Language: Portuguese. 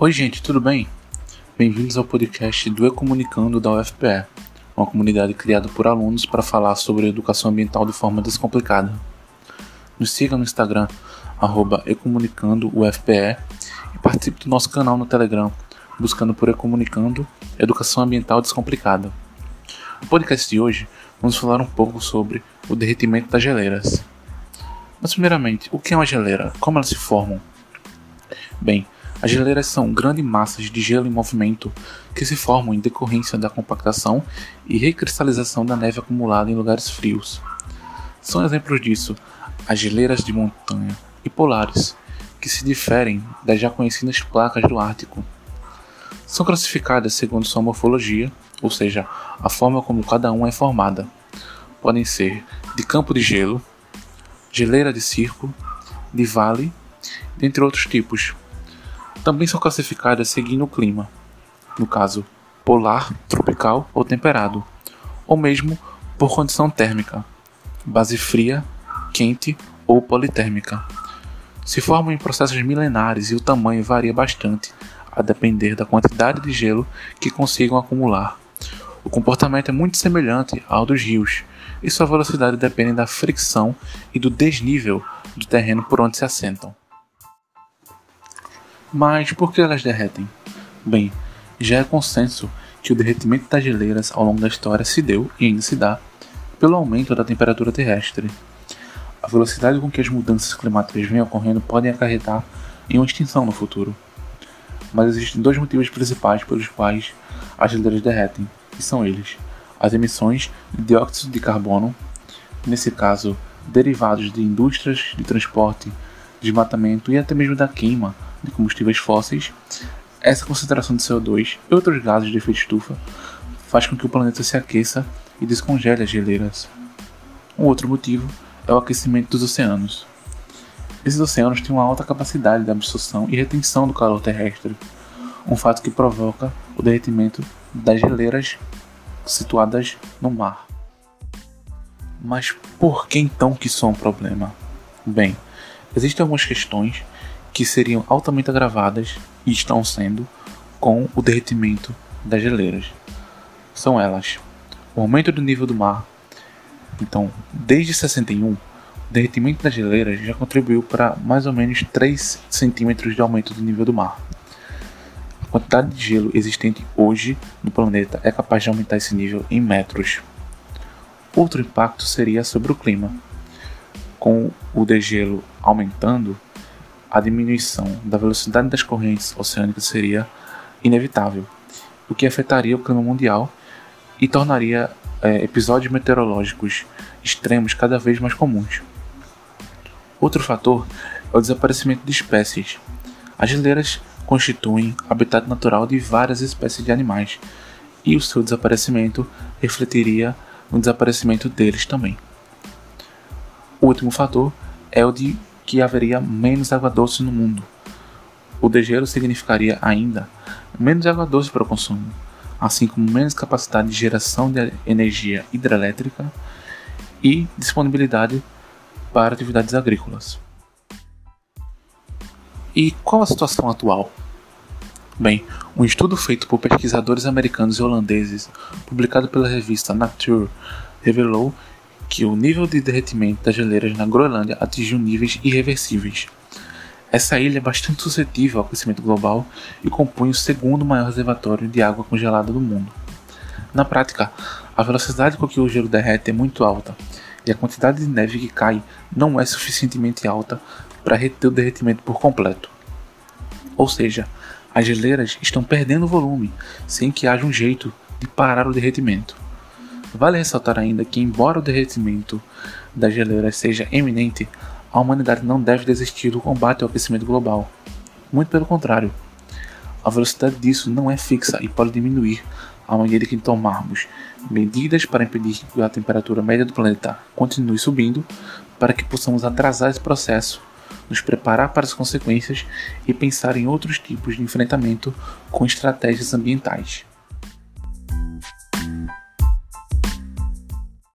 Oi, gente, tudo bem? Bem-vindos ao podcast do Ecomunicando da UFPE, uma comunidade criada por alunos para falar sobre educação ambiental de forma descomplicada. Nos siga no Instagram, ecomunicando.ufpe e participe do nosso canal no Telegram, buscando por Ecomunicando Educação Ambiental Descomplicada. No podcast de hoje, vamos falar um pouco sobre o derretimento das geleiras. Mas, primeiramente, o que é uma geleira? Como elas se formam? Bem, as geleiras são grandes massas de gelo em movimento que se formam em decorrência da compactação e recristalização da neve acumulada em lugares frios. São exemplos disso as geleiras de montanha e polares, que se diferem das já conhecidas placas do Ártico. São classificadas segundo sua morfologia, ou seja, a forma como cada uma é formada. Podem ser de campo de gelo, geleira de circo, de vale, dentre outros tipos também são classificadas seguindo o clima, no caso, polar, tropical ou temperado, ou mesmo por condição térmica, base fria, quente ou politérmica. Se formam em processos milenares e o tamanho varia bastante, a depender da quantidade de gelo que consigam acumular. O comportamento é muito semelhante ao dos rios, e sua velocidade depende da fricção e do desnível do terreno por onde se assentam. Mas por que elas derretem? Bem, já é consenso que o derretimento das geleiras ao longo da história se deu e ainda se dá pelo aumento da temperatura terrestre. A velocidade com que as mudanças climáticas vêm ocorrendo podem acarretar em uma extinção no futuro. Mas existem dois motivos principais pelos quais as geleiras derretem, e são eles: as emissões de dióxido de carbono, nesse caso derivados de indústrias de transporte, desmatamento e até mesmo da queima de combustíveis fósseis, essa concentração de CO2 e outros gases de efeito estufa faz com que o planeta se aqueça e descongele as geleiras. Um outro motivo é o aquecimento dos oceanos. Esses oceanos têm uma alta capacidade de absorção e retenção do calor terrestre, um fato que provoca o derretimento das geleiras situadas no mar. Mas por que então que isso é um problema? Bem, existem algumas questões que seriam altamente agravadas e estão sendo com o derretimento das geleiras. São elas: o aumento do nível do mar. Então, desde 61, o derretimento das geleiras já contribuiu para mais ou menos 3 centímetros de aumento do nível do mar. A quantidade de gelo existente hoje no planeta é capaz de aumentar esse nível em metros. Outro impacto seria sobre o clima. Com o degelo aumentando, a diminuição da velocidade das correntes oceânicas seria inevitável, o que afetaria o clima mundial e tornaria é, episódios meteorológicos extremos cada vez mais comuns. Outro fator é o desaparecimento de espécies. As geleiras constituem habitat natural de várias espécies de animais, e o seu desaparecimento refletiria no desaparecimento deles também. O último fator é o de que haveria menos água doce no mundo. O degelo significaria ainda menos água doce para o consumo, assim como menos capacidade de geração de energia hidrelétrica e disponibilidade para atividades agrícolas. E qual a situação atual? Bem, um estudo feito por pesquisadores americanos e holandeses, publicado pela revista Nature, revelou que o nível de derretimento das geleiras na Groenlândia atingiu níveis irreversíveis. Essa ilha é bastante suscetível ao aquecimento global e compõe o segundo maior reservatório de água congelada do mundo. Na prática, a velocidade com que o gelo derrete é muito alta e a quantidade de neve que cai não é suficientemente alta para reter o derretimento por completo. Ou seja, as geleiras estão perdendo volume sem que haja um jeito de parar o derretimento. Vale ressaltar ainda que, embora o derretimento das geleiras seja eminente, a humanidade não deve desistir do combate ao aquecimento global. Muito pelo contrário, a velocidade disso não é fixa e pode diminuir à medida que tomarmos medidas para impedir que a temperatura média do planeta continue subindo, para que possamos atrasar esse processo, nos preparar para as consequências e pensar em outros tipos de enfrentamento com estratégias ambientais.